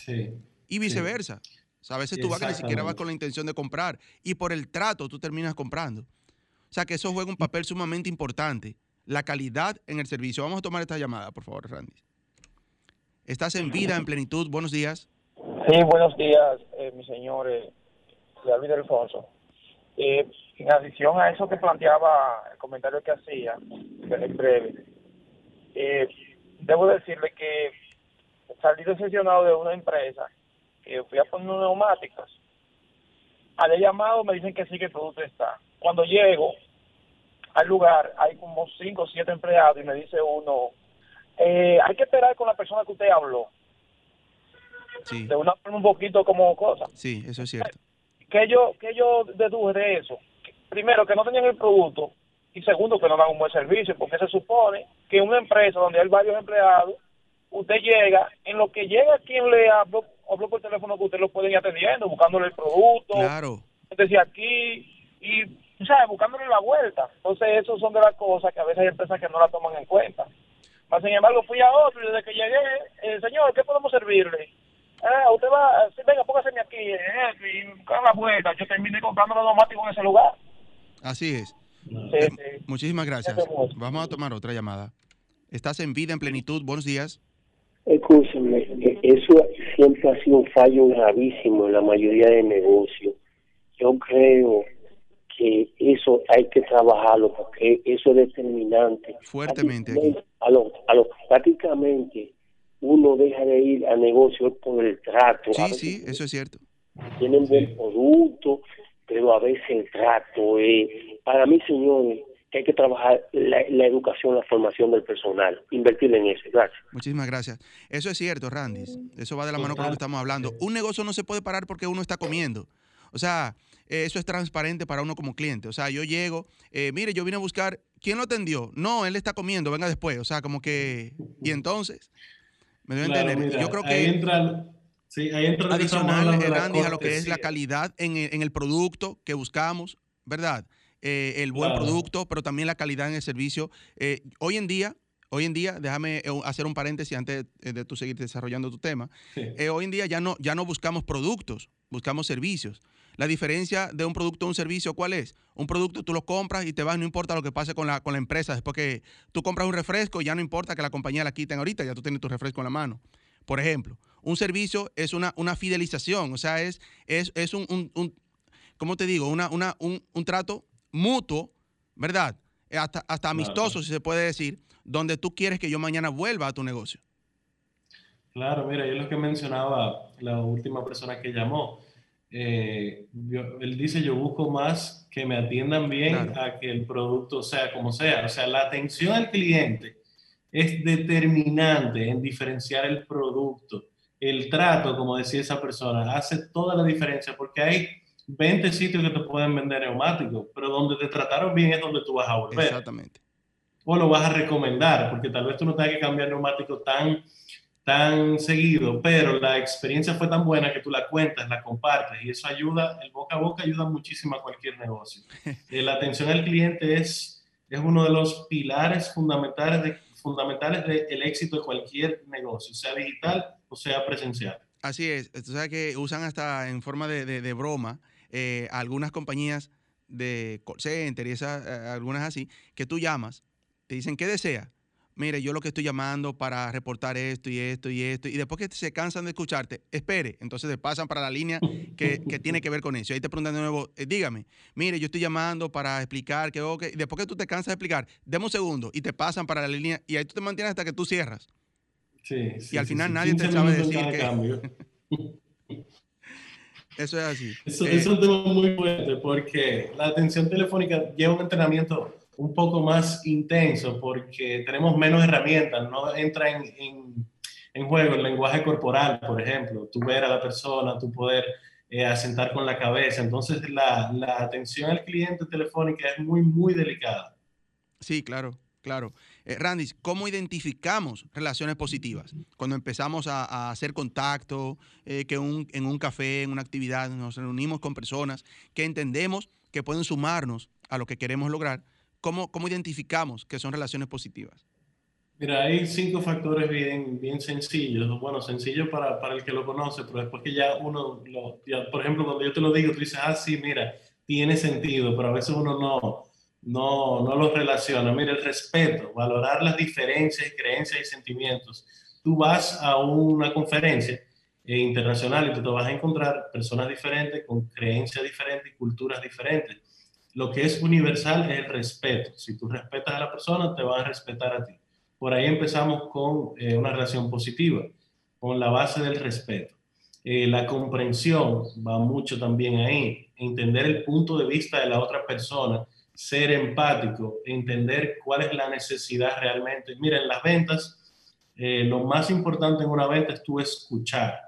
y viceversa. a veces tú vas que ni siquiera vas con la intención de comprar y por el trato tú terminas comprando. O sea que eso juega un papel sumamente importante, la calidad en el servicio. Vamos a tomar esta llamada, por favor, Randy. Estás en vida, en plenitud. Buenos días. Sí, buenos días, eh, mi señor eh, David Alfonso. Eh, en adición a eso que planteaba, el comentario que hacía, en breve, eh, debo decirle que salí decepcionado de una empresa que fui a poner neumáticos. Al llamado me dicen que sí que el producto está. Cuando llego al lugar hay como cinco o siete empleados y me dice uno, eh, hay que esperar con la persona que usted habló. Sí. De una forma un poquito como cosa. Sí, eso es cierto. ¿Qué yo, qué yo deduje de eso? Primero, que no tenían el producto y segundo, que no dan un buen servicio, porque se supone que en una empresa donde hay varios empleados, usted llega, en lo que llega quien le habló, habló por teléfono que usted lo puede ir atendiendo, buscándole el producto. Claro. Decía aquí y, ¿sabes? Buscándole la vuelta. Entonces, eso son de las cosas que a veces hay empresas que no la toman en cuenta. Mas, sin embargo, fui a otro y desde que llegué, eh, señor, ¿qué podemos servirle? Ah, usted va, venga, póngaseme aquí, eh, y buscar la vuelta. Yo terminé comprando los neumáticos en ese lugar. Así es. Sí, Muchísimas gracias. Vamos a tomar otra llamada. Estás en vida, en plenitud. Buenos días. Escúchame, eh, eso siempre ha sido un fallo gravísimo en la mayoría de negocios. Yo creo que eso hay que trabajarlo porque eso es determinante. Fuertemente. A lo, a lo, prácticamente uno deja de ir a negocios por el trato. Sí, sí, eso es cierto. Tienen buen producto, pero a veces el trato. Eh, para mí, señores, que hay que trabajar la, educación, la formación del personal, invertir en eso. Gracias. Muchísimas gracias. Eso es cierto, Randy. Eso va de la mano con lo que estamos hablando. Un negocio no se puede parar porque uno está comiendo. O sea, eso es transparente para uno como cliente. O sea, yo llego, eh, mire, yo vine a buscar, ¿quién lo atendió? No, él está comiendo, venga después. O sea, como que, y entonces, me debo entender. yo creo que... Ahí entra, sí, ahí entra adicional, Randy, a lo que es la calidad en, en el producto que buscamos, ¿verdad? Eh, el buen producto, pero también la calidad en el servicio. Eh, hoy en día, hoy en día, déjame eh, hacer un paréntesis antes de, tú seguir desarrollando tu tema. hoy en día ya no, ya no buscamos productos, buscamos servicios. La diferencia de un producto a un servicio, ¿cuál es? Un producto tú lo compras y te vas, no importa lo que pase con la, con la empresa. Después que tú compras un refresco, ya no importa que la compañía la quiten ahorita, ya tú tienes tu refresco en la mano. Por ejemplo, un servicio es una, una fidelización, o sea, es, es, es un, un, un ¿cómo te digo? Una, una, un, un trato mutuo, ¿verdad? Hasta, hasta amistoso, si se puede decir, donde tú quieres que yo mañana vuelva a tu negocio. Claro, mira, yo lo que mencionaba la última persona que llamó, eh, él dice, yo busco más que me atiendan bien a que el producto sea como sea. O sea, la atención al cliente es determinante en diferenciar el producto. El trato, como decía esa persona, hace toda la diferencia porque hay 20 sitios que te pueden vender neumáticos, pero donde te trataron bien es donde tú vas a volver. Exactamente. O lo vas a recomendar, porque tal vez tú no tengas que cambiar neumático tan, tan seguido, pero la experiencia fue tan buena que tú la cuentas, la compartes, y eso ayuda, el boca a boca ayuda muchísimo a cualquier negocio. [laughs] Eh, la atención al cliente es, es uno de los pilares fundamentales, de, fundamentales del éxito de cualquier negocio, sea digital o sea presencial. Así es, tú sabes que usan hasta en forma de, de, de broma eh, algunas compañías de call center y esas, eh, algunas así, que tú llamas, te dicen, ¿qué desea? Mire, yo lo que estoy llamando para reportar esto y esto y esto, y después que se cansan de escucharte, espere, entonces te pasan para la línea que, que tiene que ver con eso. Y ahí te preguntan de nuevo, eh, dígame, mire, yo estoy llamando para explicar que, ok, y después que tú te cansas de explicar, deme un segundo y te pasan para la línea y ahí tú te mantienes hasta que tú cierras. Sí, y al final nadie te sabe decir que... [laughs] Eso es así. Eso, es un tema muy fuerte porque la atención telefónica lleva un entrenamiento un poco más intenso porque tenemos menos herramientas, no entra en, en, en juego el lenguaje corporal, por ejemplo, tú ver a la persona, tú poder eh, a sentar con la cabeza. Entonces la, la atención al cliente telefónica es muy, muy delicada. Sí, claro, claro. Eh, Randy, ¿cómo identificamos relaciones positivas? Cuando empezamos a, hacer contacto, eh, que en un café, en una actividad, nos reunimos con personas que entendemos que pueden sumarnos a lo que queremos lograr, ¿cómo, cómo identificamos que son relaciones positivas? Mira, hay cinco factores bien, bien sencillos. Bueno, sencillo para, para el que lo conoce, pero después que ya uno, lo, por ejemplo, cuando yo te lo digo, tú dices, ah, sí, mira, tiene sentido, pero a veces uno no, no, no lo relaciona. Mira, el respeto, valorar las diferencias, creencias y sentimientos. Tú vas a una conferencia eh, internacional y tú te vas a encontrar personas diferentes, con creencias diferentes y culturas diferentes. Lo que es universal es el respeto. Si tú respetas a la persona, te van a respetar a ti. Por ahí empezamos con eh, una relación positiva, con la base del respeto. Eh, la comprensión va mucho también ahí, entender el punto de vista de la otra persona ser empático, entender cuál es la necesidad realmente. Mira, en las ventas, eh, lo más importante en una venta es tú escuchar.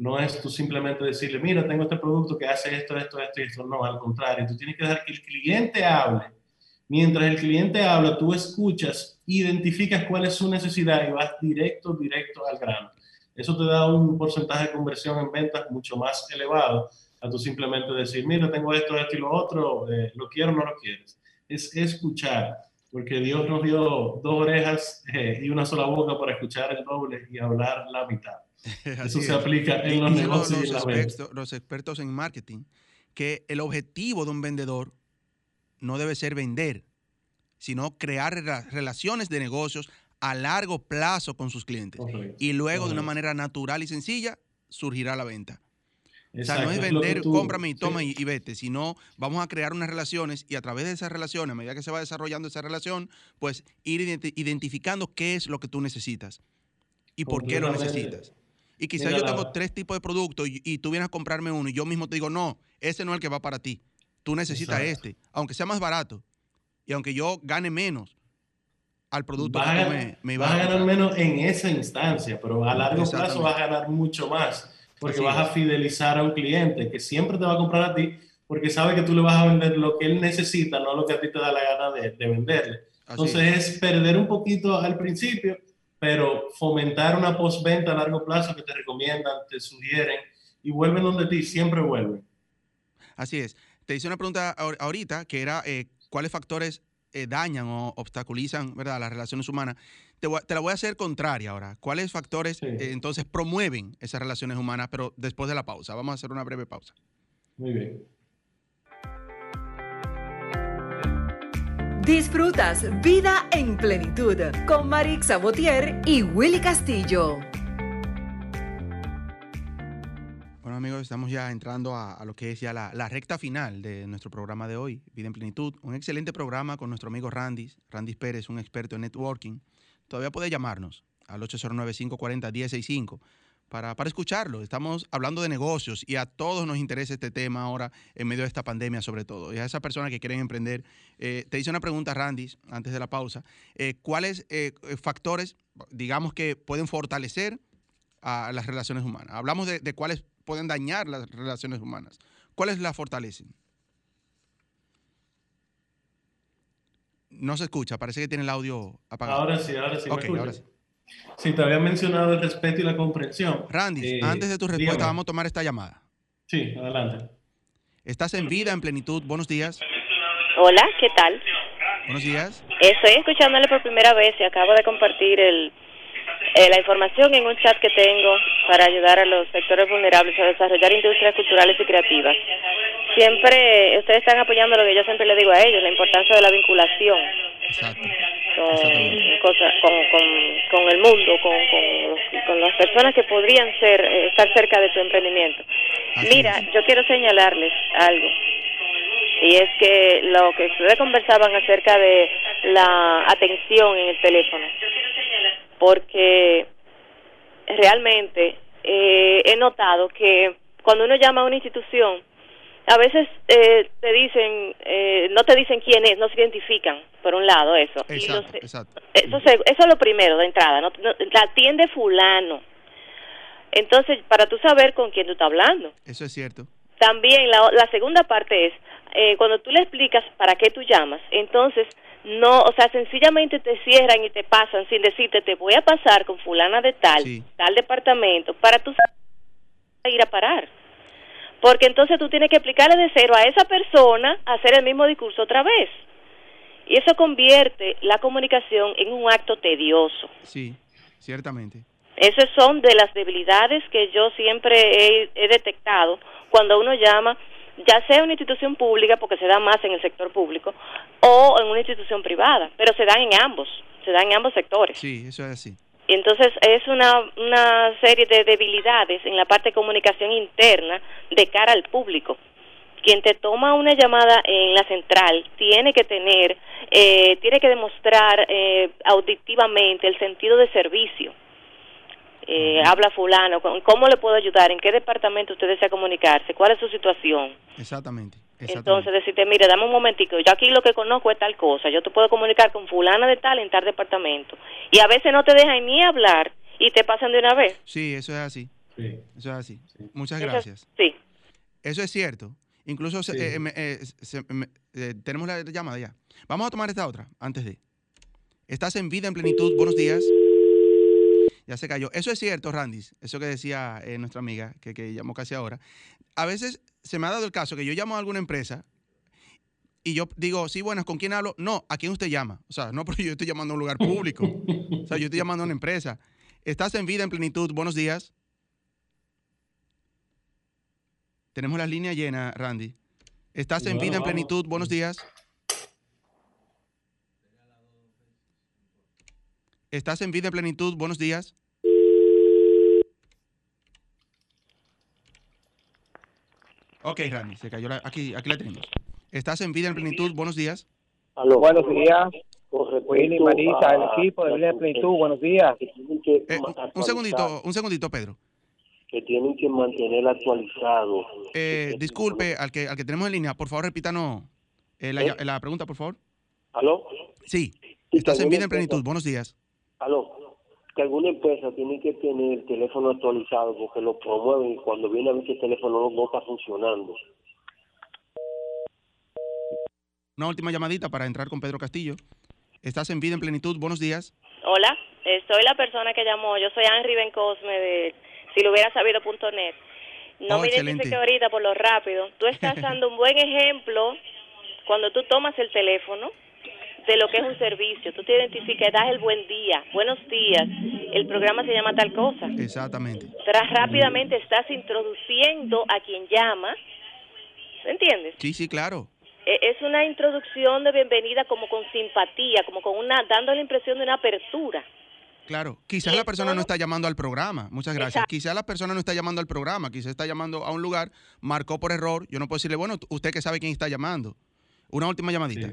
No es tú simplemente decirle, mira, tengo este producto que hace esto, esto, esto y esto. No, al contrario, tú tienes que dejar que el cliente hable. Mientras el cliente habla, tú escuchas, identificas cuál es su necesidad y vas directo, directo al grano. Eso te da un porcentaje de conversión en ventas mucho más elevado a tú simplemente decir, mira, tengo esto, esto y lo otro, eh, lo quiero o no lo quieres. Es escuchar, porque Dios nos dio dos orejas eh, y una sola boca para escuchar el doble y hablar la mitad. [laughs] Eso se aplica en los negocios y, los, los expertos en marketing, que el objetivo de un vendedor no debe ser vender, sino crear relaciones de negocios a largo plazo con sus clientes. Y luego, de una manera natural y sencilla, surgirá la venta. O sea, no es vender, cómprame y toma y, vete, sino vamos a crear unas relaciones y a través de esas relaciones, a medida que se va desarrollando esa relación, pues ir identificando qué es lo que tú necesitas y por qué lo necesitas. Y quizás yo tengo tres tipos de productos y, tú vienes a comprarme uno y yo mismo te digo, no, ese no es el que va para ti. Tú necesitas este, aunque sea más barato y aunque yo gane menos al producto que me, me vas a ganar menos en esa instancia, pero a largo plazo vas a ganar mucho más porque vas a fidelizar a un cliente que siempre te va a comprar a ti porque sabe que tú le vas a vender lo que él necesita, no lo que a ti te da la gana de, venderle. Entonces es. perder un poquito al principio, pero fomentar una postventa a largo plazo que te recomiendan, te sugieren y vuelven donde ti, siempre vuelven. Así es. Te hice una pregunta ahorita que era eh, cuáles factores eh, dañan o obstaculizan ¿verdad? las relaciones humanas. Te, la voy a hacer contraria ahora. ¿Cuáles factores eh, entonces promueven esas relaciones humanas, pero después de la pausa? Vamos a hacer una breve pausa. Muy bien. Disfrutas Vida en Plenitud con Marix Sabotier y Willy Castillo. amigos, estamos ya entrando a, lo que es ya la, recta final de nuestro programa de hoy, Vida en Plenitud. Un excelente programa con nuestro amigo Randy, Randy Pérez, un experto en networking. Todavía puede llamarnos al 809-540-1065 para, para escucharlo. Estamos hablando de negocios y a todos nos interesa este tema ahora en medio de esta pandemia sobre todo. Y a esas personas que quieren emprender, eh, te hice una pregunta, Randy, antes de la pausa. Eh, ¿Cuáles eh, factores, digamos, que pueden fortalecer a las relaciones humanas? Hablamos de, de cuáles pueden dañar las relaciones humanas. ¿Cuáles la fortalecen? No se escucha, parece que tiene el audio apagado. Ahora sí, ahora sí. sí. Te había mencionado el respeto y la comprensión. Randy, eh, antes de tu respuesta, vamos a tomar esta llamada. Sí, adelante. Estás en vida, en plenitud. Buenos días. Hola, ¿qué tal? Buenos días. Estoy escuchándole por primera vez y acabo de compartir el eh, la información en un chat que tengo para ayudar a los sectores vulnerables a desarrollar industrias culturales y creativas. Siempre ustedes están apoyando lo que yo siempre le digo a ellos, la importancia de la vinculación con, el mundo, con, las personas que podrían ser eh, estar cerca de tu emprendimiento. Mira, yo quiero señalarles algo y es que lo que ustedes conversaban acerca de la atención en el teléfono porque realmente eh, he notado que cuando uno llama a una institución, a veces eh, te dicen, eh, no te dicen quién es, no se identifican, por un lado eso. Exacto, exacto. Eso, eso es lo primero de entrada, no, la atiende fulano. Entonces, para tú saber con quién tú estás hablando. Eso es cierto. también la, la segunda parte es, eh, cuando tú le explicas para qué tú llamas, entonces no, o sea, sencillamente te cierran y te pasan sin decirte te voy a pasar con fulana de tal, tal departamento, para tú ir a parar. Porque entonces tú tienes que explicarle de cero a esa persona hacer el mismo discurso otra vez. Y eso convierte la comunicación en un acto tedioso. Sí, ciertamente. Esas son de las debilidades que yo siempre he, detectado cuando uno llama, ya sea una institución pública, porque se da más en el sector público, o en una institución privada, pero se dan en ambos, se dan en ambos sectores. Sí, eso es así. Y entonces es una, una serie de debilidades en la parte de comunicación interna de cara al público. Quien te toma una llamada en la central tiene que tener, eh, tiene que demostrar eh, auditivamente el sentido de servicio eh, habla fulano, ¿cómo le puedo ayudar? ¿En qué departamento usted desea comunicarse? ¿Cuál es su situación? Exactamente. Entonces decirte, mire, dame un momentico, yo aquí lo que conozco es tal cosa, yo te puedo comunicar con fulana de tal en tal departamento. Y a veces no te dejan ni hablar y te pasan de una vez. Sí, eso es así. Sí. Eso es así. Muchas gracias. sí. Eso es cierto. Incluso eh, eh, tenemos la llamada ya. Vamos a tomar esta otra antes de. Estás en vida en plenitud. Buenos días. Ya se cayó. Eso es cierto, Randis. Eso que decía eh, nuestra amiga, que, que llamó casi ahora. A veces se me ha dado el caso que yo llamo a alguna empresa y yo digo, sí, buenas, ¿con quién hablo? No, ¿a quién usted llama? O sea, no [laughs] porque yo estoy llamando a un lugar público. o sea, yo estoy llamando a una empresa. Estás en vida, en plenitud. Buenos días. Tenemos la línea llena, Randy. Estás en vida, en plenitud. Buenos días. Estás en vida, en plenitud. Buenos días. Ok, Randy, se cayó la, aquí, aquí la tenemos. Estás en Vida en Plenitud, buenos días. buenos días. Willy, Marisa, el equipo de Vida en Plenitud, buenos días. Eh, un segundito, un segundito, Pedro. Que tienen que mantener actualizado. Eh, disculpe, al que, al que tenemos en línea, por favor, repítanos eh, la, la, pregunta, por favor. ¿Aló? Sí, estás en Vida en Plenitud, buenos días. Aló que alguna empresa tiene que tener el teléfono actualizado porque lo promueven y cuando viene a ver que el teléfono no, está funcionando. Una última llamadita para entrar con Pedro Castillo. Estás en vida en plenitud. Buenos días. Hola, eh, soy la persona que llamó. Yo soy Henry Bencosme de si lo hubiera sabido.net. No oh, me identifique ahorita por lo rápido. Tú estás [laughs] dando un buen ejemplo cuando tú tomas el teléfono de lo que es un servicio. Tú te identificas, das el buen día, buenos días. El programa se llama tal cosa. Exactamente. Tras rápidamente estás introduciendo a quien llama. ¿Entiendes? Sí, sí, claro. E, es una introducción de bienvenida como con simpatía, como con una, dando la impresión de una apertura. Claro, quizás la persona no está llamando al programa. Muchas gracias. Quizás la persona no está llamando al programa, quizás está llamando a un lugar, marcó por error. Yo no puedo decirle, bueno, usted que sabe quién está llamando. Una última llamadita.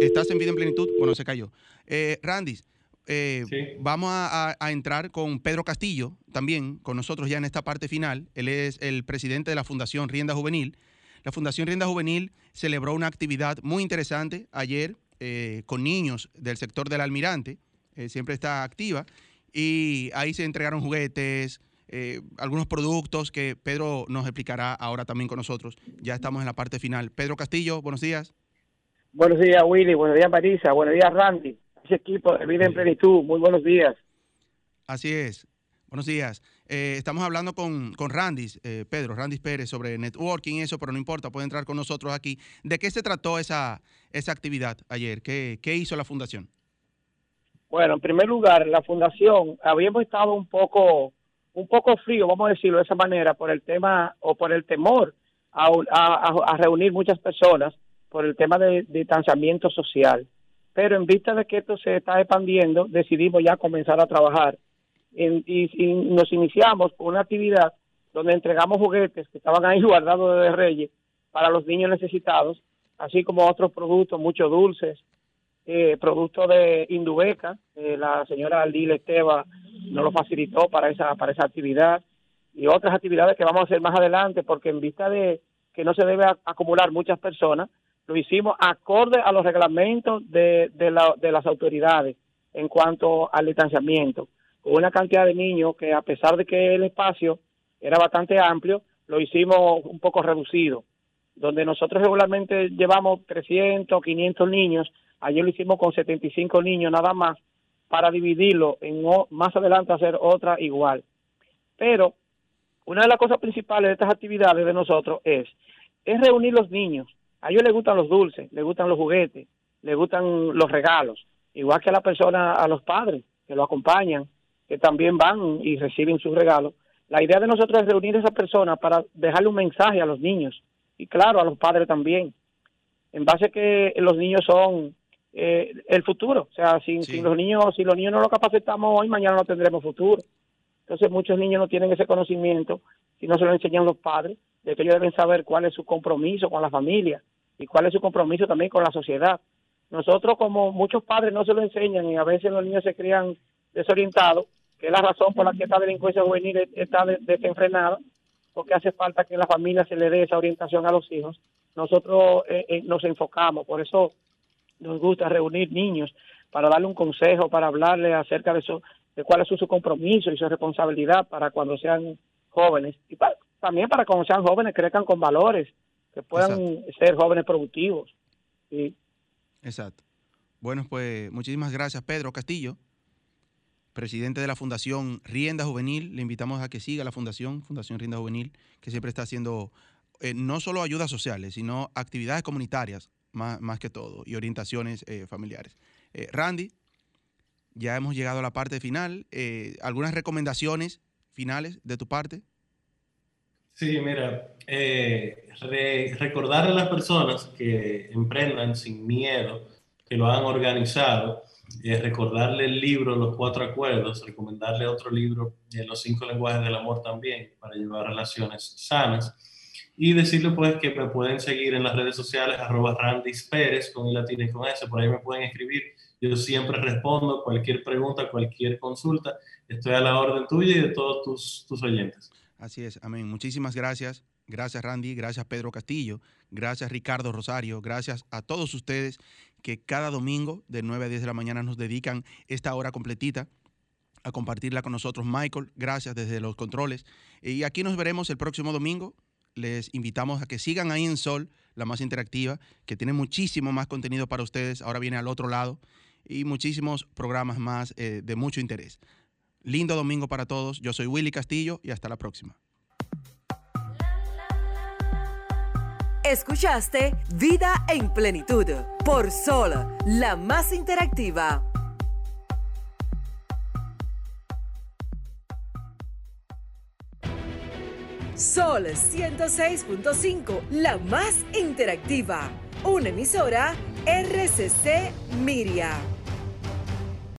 ¿Estás en vida en plenitud? Bueno, se cayó. Eh, Randis, eh, vamos a, entrar con Pedro Castillo, también con nosotros ya en esta parte final. Él es el presidente de la Fundación Rienda Juvenil. La Fundación Rienda Juvenil celebró una actividad muy interesante ayer eh, con niños del sector del almirante. siempre está activa. Y ahí se entregaron juguetes, algunos productos que Pedro nos explicará ahora también con nosotros. Ya estamos en la parte final. Pedro Castillo, buenos días. Buenos días, Willy. Buenos días, Marisa. Buenos días, Randy. Ese equipo de Vida en Plenitud. Muy buenos días. Así es. Buenos días. Eh, estamos hablando con, con Randy, eh, Pedro, Randy Pérez, sobre networking y eso, pero no importa, puede entrar con nosotros aquí. ¿De qué se trató esa, esa actividad ayer? ¿Qué, ¿Qué hizo la fundación? Bueno, en primer lugar, la fundación, habíamos estado un poco, un poco frío, vamos a decirlo de esa manera, por el tema o por el temor a, a reunir muchas personas por el tema de distanciamiento social. Pero en vista de que esto se está expandiendo, decidimos ya comenzar a trabajar. y, nos iniciamos con una actividad donde entregamos juguetes que estaban ahí [laughs] guardados de Reyes para los niños necesitados, así como otros productos, muchos dulces, eh, productos de Indubeca, la señora Aldil Esteba nos lo facilitó para esa, para esa actividad, y otras actividades que vamos a hacer más adelante, porque en vista de que no se debe acumular muchas personas, lo hicimos acorde a los reglamentos de, de, las autoridades en cuanto al distanciamiento, con una cantidad de niños que a pesar de que el espacio era bastante amplio, lo hicimos un poco reducido, donde nosotros regularmente llevamos 300, 500 niños, ayer lo hicimos con 75 niños nada más, para dividirlo en más adelante hacer otra igual. Pero una de las cosas principales de estas actividades de nosotros es, es reunir los niños. A ellos les gustan los dulces, les gustan los juguetes, les gustan los regalos, igual que a la persona, a los padres que lo acompañan, que también van y reciben sus regalos. La idea de nosotros es reunir a esas personas para dejarle un mensaje a los niños y claro, a los padres también, en base a que los niños son eh, el futuro. O sea, si, los niños, si los niños no lo capacitamos hoy, mañana no tendremos futuro. Entonces muchos niños no tienen ese conocimiento si no se lo enseñan los padres, de que ellos deben saber cuál es su compromiso con la familia y cuál es su compromiso también con la sociedad. Nosotros como muchos padres no se lo enseñan y a veces los niños se crían desorientados, que es la razón por la que esta delincuencia juvenil está desenfrenada, porque hace falta que la familia se le dé esa orientación a los hijos. Nosotros eh, eh, nos enfocamos, por eso nos gusta reunir niños para darle un consejo, para hablarle acerca de, eso, de cuál es su, compromiso y su responsabilidad para cuando sean jóvenes y también para cuando sean jóvenes crezcan con valores, que puedan ser jóvenes productivos. Exacto. Bueno, pues muchísimas gracias, Pedro Castillo, presidente de la Fundación Rienda Juvenil. Le invitamos a que siga la Fundación, Fundación Rienda Juvenil, que siempre está haciendo eh, no solo ayudas sociales, sino actividades comunitarias más, que todo, y orientaciones eh, familiares. Eh, Randy, ya hemos llegado a la parte final. Eh, ¿Algunas recomendaciones finales de tu parte? Sí, mira, recordarle a las personas que emprendan sin miedo, que lo han organizado, recordarle el libro Los Cuatro Acuerdos, recomendarle otro libro, Los Cinco Lenguajes del Amor también, para llevar relaciones sanas y decirle pues que me pueden seguir en las redes sociales, arroba Randis Pérez, con el latín y con S, por ahí me pueden escribir. Yo siempre respondo cualquier pregunta, cualquier consulta. Estoy a la orden tuya y de todos tus, tus oyentes. Así es, amén. Muchísimas gracias. Gracias Randy, gracias Pedro Castillo, gracias Ricardo Rosario, gracias a todos ustedes que cada domingo de 9 a 10 de la mañana nos dedican esta hora completita a compartirla con nosotros. Michael, gracias desde los controles. Y aquí nos veremos el próximo domingo les invitamos a que sigan ahí en Sol, la más interactiva, que tiene muchísimo más contenido para ustedes. Ahora viene al otro lado y muchísimos programas más eh, de mucho interés. Lindo domingo para todos. Yo soy Willy Castillo y hasta la próxima. Escuchaste Vida en Plenitud por Sol, la más interactiva. Sol 106.5, la más interactiva. Una emisora RCC Miria.